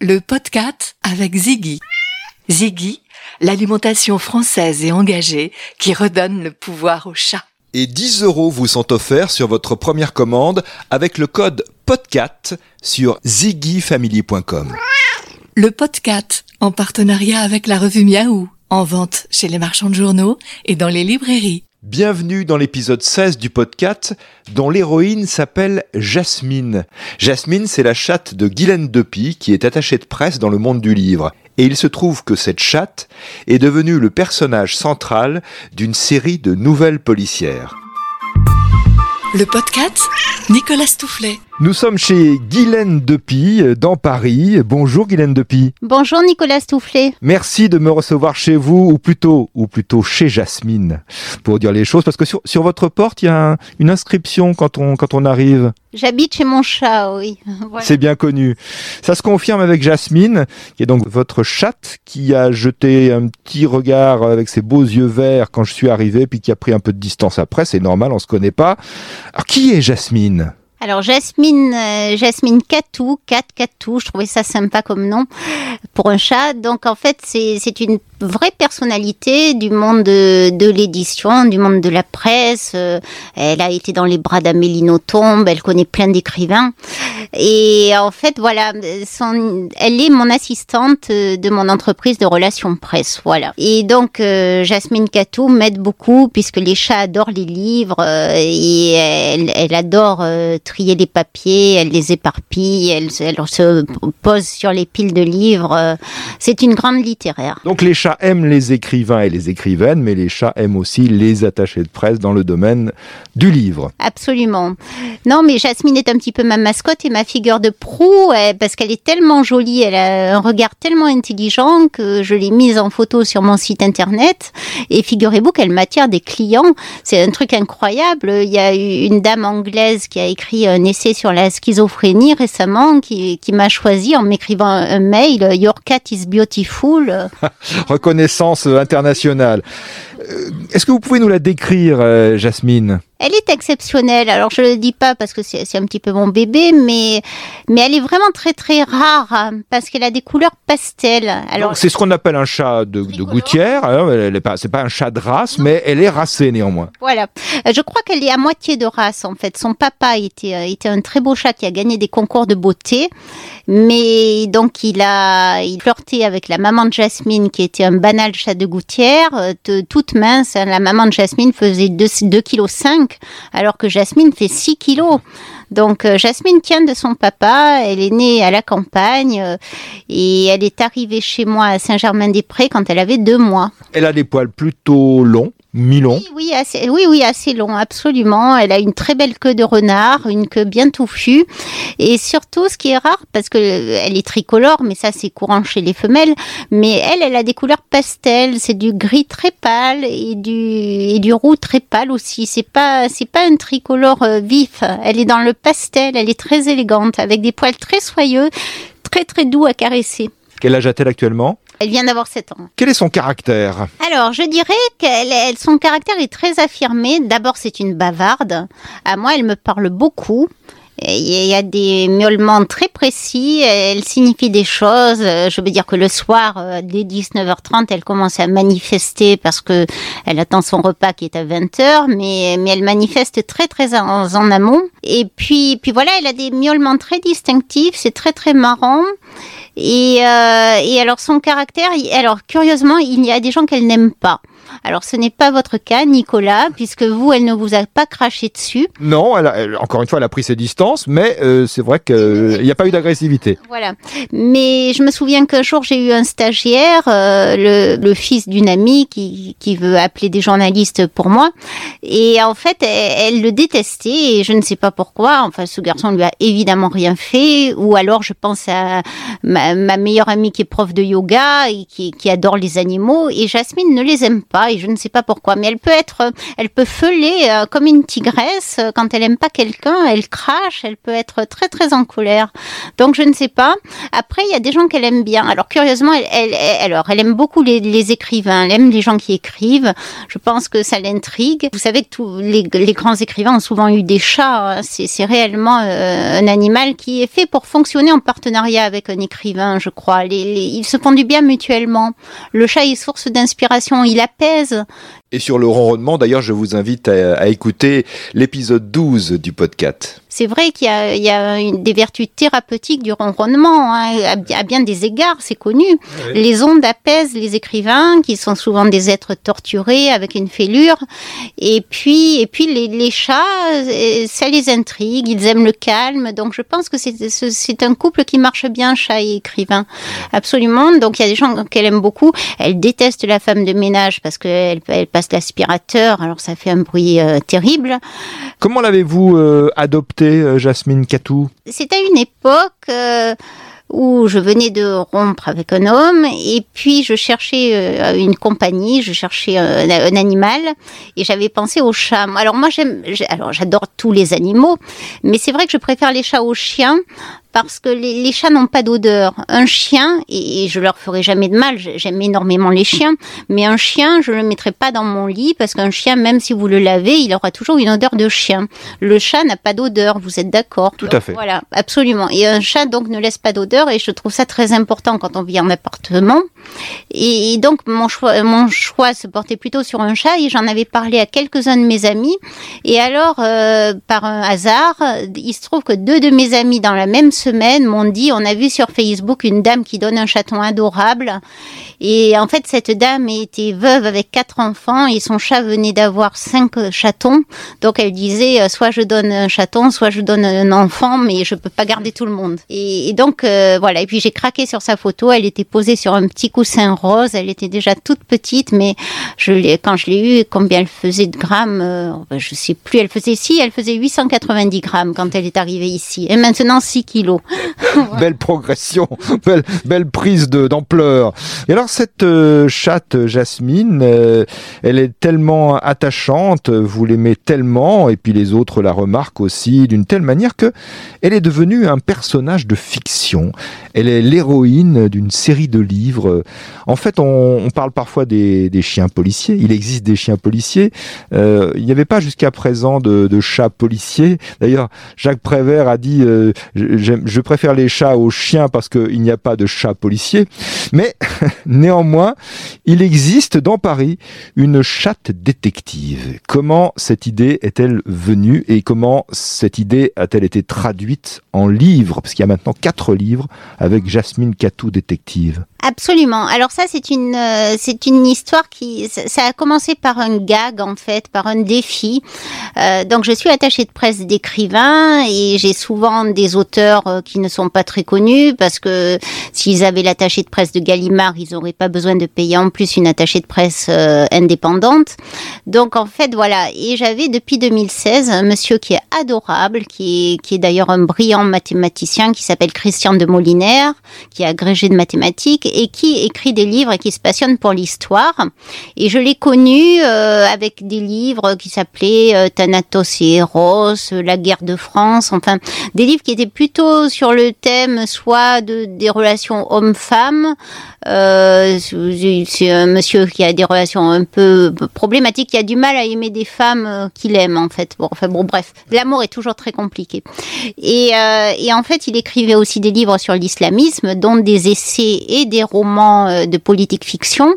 le podcast avec Ziggy. Ziggy, l'alimentation française et engagée qui redonne le pouvoir au chat. Et 10 euros vous sont offerts sur votre première commande avec le code PODCAT sur ziggyfamily.com. Le podcast en partenariat avec la revue Miaou, en vente chez les marchands de journaux et dans les librairies. Bienvenue dans l'épisode 16 du podcast dont l'héroïne s'appelle Jasmine. Jasmine, c'est la chatte de Guylaine Depy qui est attachée de presse dans le monde du livre. Et il se trouve que cette chatte est devenue le personnage central d'une série de nouvelles policières. Le podcast Nicolas Stoufflet. Nous sommes chez Guylaine Depy dans Paris. Bonjour Guylaine Depy. Bonjour Nicolas Stoufflet. Merci de me recevoir chez vous, ou plutôt, ou plutôt chez Jasmine, pour dire les choses, parce que sur, sur votre porte, il y a un- une inscription quand on, quand on arrive. J'habite chez mon chat, oui. Voilà. C'est bien connu. Ça se confirme avec Jasmine, qui est donc votre chatte, qui a jeté un petit regard avec ses beaux yeux verts quand je suis arrivé, puis qui a pris un peu de distance après. C'est normal, on se connaît pas. Alors, qui est Jasmine? Alors Jasmine, euh, Jasmine Catou, Cat Catou, je trouvais ça sympa comme nom pour un chat. Donc en fait, c'est une vraie personnalité du monde de, de l'édition, du monde de la presse. Euh, Elle a été dans les bras d'Amélie Nothomb, elle connaît plein d'écrivains. Et en fait, voilà, son, elle est mon assistante euh, de mon entreprise de relations presse, voilà. Et donc, euh, Jasmine Catou m'aide beaucoup puisque les chats adorent les livres euh, et elle, elle adore euh, trier les papiers, elle les éparpille, elle, se- elle se pose sur les piles de livres. euh, C'est une grande littéraire. Donc, les chats aiment les écrivains et les écrivaines, mais les chats aiment aussi les attachés de presse dans le domaine du livre. Absolument. Non, mais Jasmine est un petit peu ma mascotte et ma figure de proue parce qu'elle est tellement jolie, elle a un regard tellement intelligent que je l'ai mise en photo sur mon site internet. Et figurez-vous qu'elle m'attire des clients. C'est un truc incroyable. Il y a une dame anglaise qui a écrit un essai sur la schizophrénie récemment qui, qui m'a choisi en m'écrivant un mail Your cat is beautiful. Reconnaissance internationale. Euh, Est-ce que vous pouvez nous la décrire, euh, Jasmine Elle est exceptionnelle. Alors je le dis pas parce que c'est un petit peu mon bébé, mais mais elle est vraiment très très rare hein, parce qu'elle a des couleurs pastel. Alors C'est ce qu'on appelle un chat de, gouttière. hein, elle est pas, c'est pas un chat de race, mais elle est racée néanmoins. voilà. Euh, Je crois qu'elle est à moitié de race en fait. Son papa était était un très beau chat qui a gagné des concours de beauté, mais donc il a il flirté avec la maman de Jasmine qui était un banal chat de gouttière, toute mince. hein. La maman de Jasmine faisait 2 2 kg 5 alors que Jasmine fait 6 kilos. Donc euh, Jasmine tient de son papa, elle est née à la campagne euh, et elle est arrivée chez moi à Saint-Germain-des-Prés quand elle avait deux mois. Elle a des poils plutôt longs, mi-longs. Oui, oui, assez, oui, oui, assez long, absolument. Elle a une très belle queue de renard, une queue bien touffue. Et surtout, ce qui est rare, parce que euh, elle est tricolore, mais ça, c'est courant chez les femelles. Mais elle, elle a des couleurs pastel. C'est du gris très pâle et du, et du roux très pâle aussi. C'est pas, c'est pas un tricolore euh, vif. Elle est dans le pastel. Elle est très élégante, avec des poils très soyeux, très, très doux à caresser. Quel âge a-t-elle actuellement? Elle vient d'avoir 7 ans. Quel est son caractère? Alors, je dirais elle- son caractère est très affirmé. D'abord, c'est une bavarde. À moi, elle me parle beaucoup. Il y a des miaulements très précis, elle signifie des choses. Je veux dire que le soir, euh, dès 19h30, elle commence à manifester parce que elle attend son repas qui est à 20h, mais, mais elle manifeste très très en, en amont. Et puis, puis voilà, elle a des miaulements très distinctifs, c'est très très marrant. Et, euh, et alors son caractère, alors curieusement, il y a des gens qu'elle n'aime pas. Alors ce n'est pas votre cas, Nicolas, puisque vous, elle ne vous a pas craché dessus. Non, elle a- elle- encore une fois, elle a pris ses distances, mais euh, c'est vrai qu'il n'y a pas eu d'agressivité. Voilà. Mais je me souviens qu'un jour, j'ai eu un stagiaire, euh, le, le fils d'une amie qui, qui veut appeler des journalistes pour moi. Et en fait, elle, elle le détestait et je ne sais pas pourquoi. Enfin, ce garçon lui a évidemment rien fait. Ou alors, je pense à ma, ma meilleure amie qui est prof de yoga et qui, qui adore les animaux. Et Jasmine ne les aime pas. Et je ne sais pas pourquoi. Mais elle peut être, elle peut feuler euh, comme une tigresse quand elle aime pas quelqu'un, elle crache, elle peut être très très en colère. Donc je ne sais pas. Après, il y a des gens qu'elle aime bien. Alors curieusement, elle, alors elle aime beaucoup les, écrivains, elle aime les gens qui écrivent. Je pense que ça l'intrigue. Vous savez que tous les, grands écrivains ont souvent eu des chats. Hein. C'est réellement euh, un animal qui est fait pour fonctionner en partenariat avec un écrivain, je crois. Ils se font du bien mutuellement. Le chat est source d'inspiration, il certeza Et sur le ronronnement, d'ailleurs, je vous invite à, à écouter l'épisode 12 du podcast c'est vrai qu'il y a, des vertus thérapeutiques du ronronnement, hein, à, bien des égards, c'est connu. Les ondes apaisent les écrivains, qui sont souvent des êtres torturés avec une fêlure. Et puis, et puis les, chats, euh, ça les intrigue, ils aiment le calme. Donc je pense que c'est un couple qui marche bien, chat et écrivain. Absolument. Donc il y a des gens qu'elle aime beaucoup. Elle déteste la femme de ménage parce qu'elle elle passe l'aspirateur, alors ça fait un bruit euh, terrible. Comment l'avez-vous euh, adopté euh, Jasmine Catou C'était une époque où je venais de rompre avec un homme et puis je cherchais une compagnie, je cherchais un, un animal et j'avais pensé au chat. Alors moi j'aime, alors j'adore tous les animaux, mais c'est vrai que je préfère les chats aux chiens parce que les, chats n'ont pas d'odeur. Un chien, et, je leur ferai jamais de mal, j'aime énormément les chiens, mais un chien, je le mettrai pas dans mon lit parce qu'un chien, même si vous le lavez, il aura toujours une odeur de chien. Le chat n'a pas d'odeur, vous êtes d'accord? Tout à fait. Voilà, absolument. Et un chat donc ne laisse pas d'odeur et je trouve ça très important quand on vit en appartement. Et, donc mon choix, mon choix se portait plutôt sur un chat et j'en avais parlé à quelques-uns de mes amis. Et alors, euh, par un hasard, il se trouve que deux de mes amis dans la même semaine m'ont dit on a vu sur Facebook une dame qui donne un chaton adorable. Et en fait, cette dame était veuve avec quatre enfants et son chat venait d'avoir cinq chatons. Donc elle disait euh, soit je donne un chaton, soit je donne un enfant, mais je peux pas garder tout le monde. Et, donc euh, voilà. Et puis j'ai craqué sur sa photo. Elle était posée sur un petit coussin rose. Elle était déjà toute petite, mais je quand je l'ai eue, combien elle faisait de grammes euh, Je sais plus. Elle faisait si, elle faisait 890 grammes quand elle est arrivée ici. Et maintenant 6 kilos. belle progression, belle, prise d'ampleur. Et alors cette euh, chatte Jasmine, euh, elle est tellement attachante, vous l'aimez tellement, et puis les autres la remarquent aussi d'une telle manière que elle est devenue un personnage de fiction. Elle est l'héroïne d'une série de livres. En fait, on, parle parfois des, chiens policiers. Il existe des chiens policiers. Euh, il n'y avait pas jusqu'à présent de, de chats policiers. D'ailleurs, Jacques Prévert a dit je préfère les chats aux chiens parce qu'il n'y a pas de chats policiers. Mais néanmoins, il existe dans Paris une chatte détective. Comment cette idée est-elle venue et comment cette idée a-t-elle été traduite en livres? Parce qu'il y a maintenant quatre livres avec Jasmine Catou détective. Absolument. Alors ça, c'est une, euh, c'est une histoire qui, ça a commencé par un gag en fait, par un défi. Euh, donc je suis attachée de presse d'écrivains et j'ai souvent des auteurs euh, qui ne sont pas très connus parce que s'ils avaient l'attaché de presse de Gallimard, ils n'auraient pas besoin de payer en plus une attachée de presse indépendante. Donc en fait voilà. Et j'avais depuis 2016 un monsieur qui est adorable, qui est, qui est d'ailleurs un brillant mathématicien qui s'appelle Christian de Molinaire, qui est agrégé de mathématiques et qui écrit des livres et qui se passionne pour l'histoire. Et je l'ai connu euh, avec des livres qui s'appelaient euh, Thanatos et Eros, La guerre de France, enfin des livres qui étaient plutôt sur le thème soit de, des relations hommes-femmes, euh, c'est un monsieur qui a des relations un peu problématiques, qui a du mal à aimer des femmes euh, qu'il aime en fait. Bon, enfin bon, bref, l'amour est toujours très compliqué. Et, euh, et, en fait, il écrivait aussi des livres sur l'islamisme, dont des essais et des romans de politique fiction.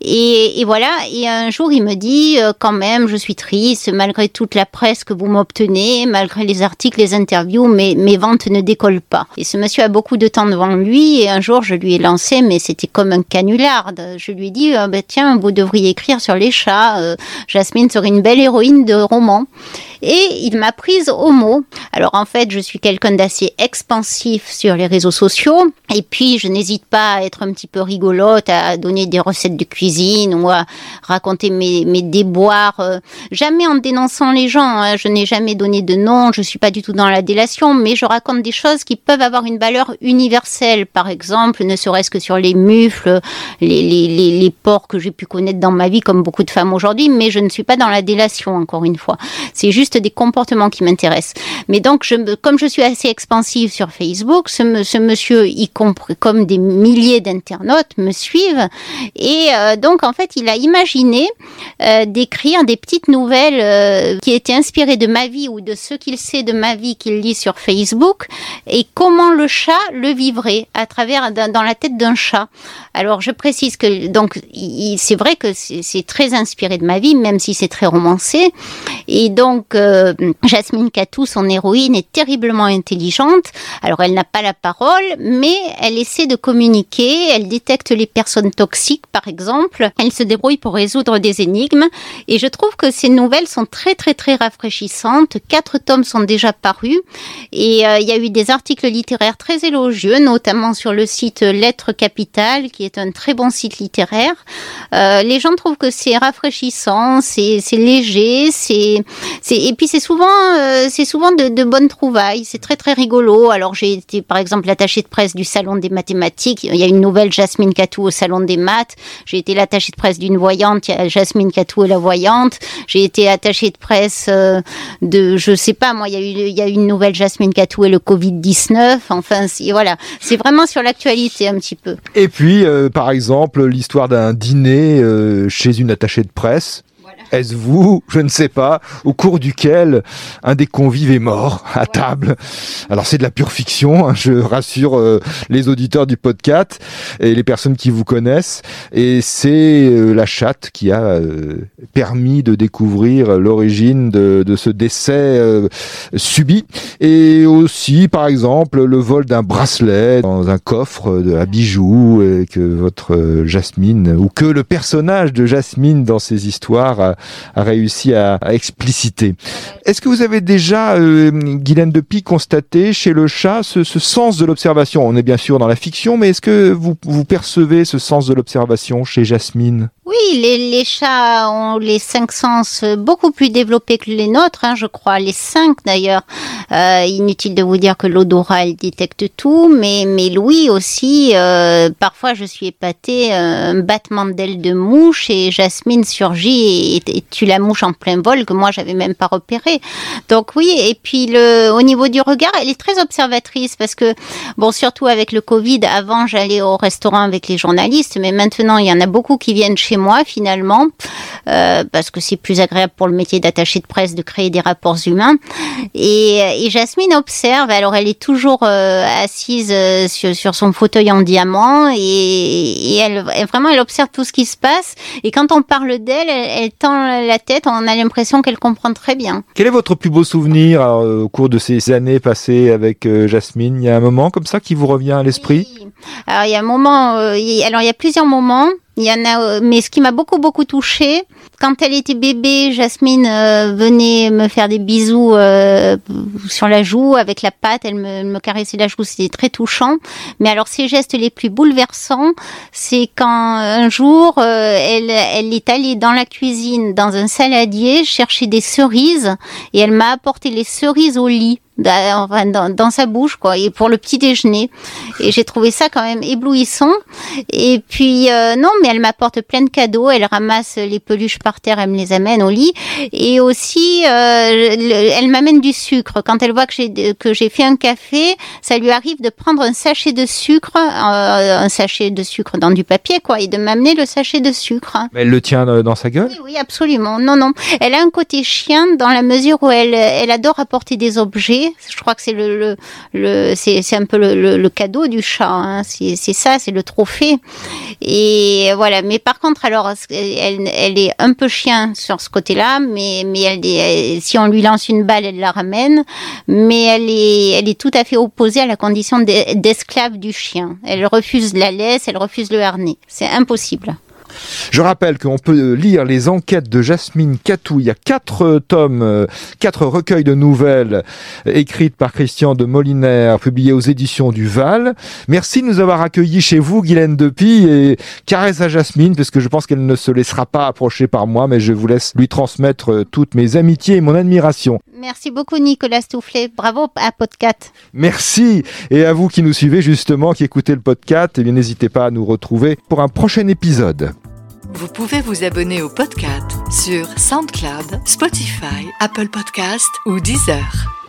Et, et, voilà. Et un jour, il me dit quand même, je suis triste malgré toute la presse que vous m'obtenez, malgré les articles, les interviews, mes, mes ventes ne décollent pas. Et ce monsieur a beaucoup de temps devant lui. Et un jour, je lui ai lancé, mais c'était comme un canular. Je lui ai dit, euh, bah, tiens, vous devriez écrire sur les chats. Euh, Jasmine serait une belle héroïne de roman. Et il m'a prise au mot. Alors en fait, je suis quelqu'un d'assez expansif sur les réseaux sociaux et puis je n'hésite pas à être un petit peu rigolote, à donner des recettes de cuisine ou à raconter mes, mes déboires, euh, jamais en dénonçant les gens. Hein. Je n'ai jamais donné de nom, je suis pas du tout dans la délation, mais je raconte des choses qui peuvent avoir une valeur universelle. Par exemple, ne serait-ce que sur les mufles, les, les, les, les porcs que j'ai pu connaître dans ma vie, comme beaucoup de femmes aujourd'hui, mais je ne suis pas dans la délation, encore une fois. C'est juste des comportements qui m'intéressent. Mais donc, comme je suis assez expansive sur Facebook, ce, ce monsieur, y compris comme des milliers d'internautes, me suivent. Et euh, donc, en fait, il a imaginé euh, d'écrire des petites nouvelles euh, qui étaient inspirées de ma vie ou de ce qu'il sait de ma vie qu'il lit sur Facebook et comment le chat le vivrait à travers dans la tête d'un chat. Alors, je précise que donc c'est vrai que c'est très inspiré de ma vie, même si c'est très romancé. Et donc, euh, Jasmine Catou, son héroïne, est terriblement intelligente. Alors, elle n'a pas la parole, mais elle essaie de communiquer. Elle détecte les personnes toxiques, par exemple. Elle se débrouille pour résoudre des énigmes. Et je trouve que ces nouvelles sont très, très, très rafraîchissantes. Quatre tomes sont déjà parus. Et euh, il y a eu des articles littéraires très élogieux, notamment sur le site Lettres Capitales, qui est un très bon site littéraire. Euh, les gens trouvent que c'est rafraîchissant, c'est léger, c'est et puis c'est souvent euh, c'est souvent de, bonnes trouvailles. C'est très très rigolo. Alors j'ai été par exemple l'attachée de presse du salon des mathématiques. Il y a une nouvelle Jasmine Catou au salon des maths. J'ai été l'attachée de presse d'une voyante. Il y a Jasmine Catou et la voyante. J'ai été attachée de presse euh, de je sais pas moi. Il y a eu il y a une nouvelle Jasmine Catou et le Covid 19. Enfin voilà, c'est vraiment sur l'actualité un petit peu. Et puis euh, par exemple l'histoire d'un dîner chez une attachée de presse est-ce vous Je ne sais pas. Au cours duquel un des convives est mort à table? Alors c'est de la pure fiction, hein, je rassure euh, les auditeurs du podcast et les personnes qui vous connaissent. Et c'est euh, la chatte qui a euh, permis de découvrir l'origine de, de, ce décès subi. Et aussi, par exemple, le vol d'un bracelet dans un coffre de, à bijoux et que votre Jasmine ou que le personnage de Jasmine dans ces histoires a, réussi à, expliciter. Est-ce que vous avez déjà, euh, Guylaine Depy, constaté chez le chat ce, sens de l'observation? On est bien sûr dans la fiction, mais est-ce que vous, vous percevez ce sens de l'observation chez Jasmine? Oui, les, chats ont les cinq sens beaucoup plus développés que les nôtres, hein, je crois, les cinq d'ailleurs. Euh, inutile de vous dire que l'odorat, elle détecte tout, mais, mais Louis aussi, euh, parfois je suis épatée, un battement d'ailes de mouche et Jasmine surgit et, et tue la mouche en plein vol que moi j'avais même pas repéré. Donc oui, et puis le, au niveau du regard, elle est très observatrice parce que bon, surtout avec le Covid, avant j'allais au restaurant avec les journalistes, mais maintenant il y en a beaucoup qui viennent chez moi finalement euh, parce que c'est plus agréable pour le métier d'attaché de presse de créer des rapports humains. Et, et Jasmine observe. Alors elle est toujours euh, assise euh, sur, sur, son fauteuil en diamant et, et elle, vraiment elle observe tout ce qui se passe. Et quand on parle d'elle, elle, elle tend la tête, on a l'impression qu'elle comprend très bien. Quel est votre plus beau souvenir euh, au cours de ces années passées avec euh, Jasmine? Il y a un moment comme ça qui vous revient à l'esprit? Alors il y a un moment, euh, alors il y a plusieurs moments. Il y en a, mais ce qui m'a beaucoup beaucoup touchée, quand elle était bébé, Jasmine venait me faire des bisous sur la joue avec la patte, elle me, me caressait la joue, c'était très touchant. Mais alors ses gestes les plus bouleversants, c'est quand un jour elle, elle est allée dans la cuisine dans un saladier chercher des cerises et elle m'a apporté les cerises au lit enfin, dans, dans, sa bouche quoi et pour le petit déjeuner. Et j'ai trouvé ça quand même éblouissant. Et puis euh, non mais elle m'apporte plein de cadeaux. Elle ramasse les peluches par terre elle me les amène au lit. Et aussi euh, elle m'amène du sucre. Quand elle voit que j'ai que j'ai fait un café ça lui arrive de prendre un sachet de sucre euh, un sachet de sucre dans du papier quoi et de m'amener le sachet de sucre. Mais elle le tient dans sa gueule? Oui, oui absolument. Non non. Elle a un côté chien dans la mesure où elle elle adore apporter des objets je crois que c'est le, c'est un peu le, cadeau du chat. Hein. C'est ça, c'est le trophée. Et voilà. Mais par contre, alors, elle, est un peu chien sur ce côté-là, mais mais si on lui lance une balle, elle la ramène. Mais elle est elle est tout à fait opposée à la condition d'esclave du chien. Elle refuse la laisse, elle refuse le harnais. C'est impossible. Je rappelle qu'on peut lire les enquêtes de Jasmine Catou. Il y a quatre tomes, quatre recueils de nouvelles écrites par Christian de Molinaire, publiées aux éditions du Val. Merci de nous avoir accueillis chez vous, Guylaine Depy, et caresse à Jasmine, parce que je pense qu'elle ne se laissera pas approcher par moi, mais je vous laisse lui transmettre toutes mes amitiés et mon admiration. Merci beaucoup Nicolas Stoufflet. Bravo à Podcast. Merci. Et à vous qui nous suivez justement, qui écoutez le podcast, eh bien n'hésitez pas à nous retrouver pour un prochain épisode. Vous pouvez vous abonner au podcast sur SoundCloud, Spotify, Apple Podcast ou Deezer.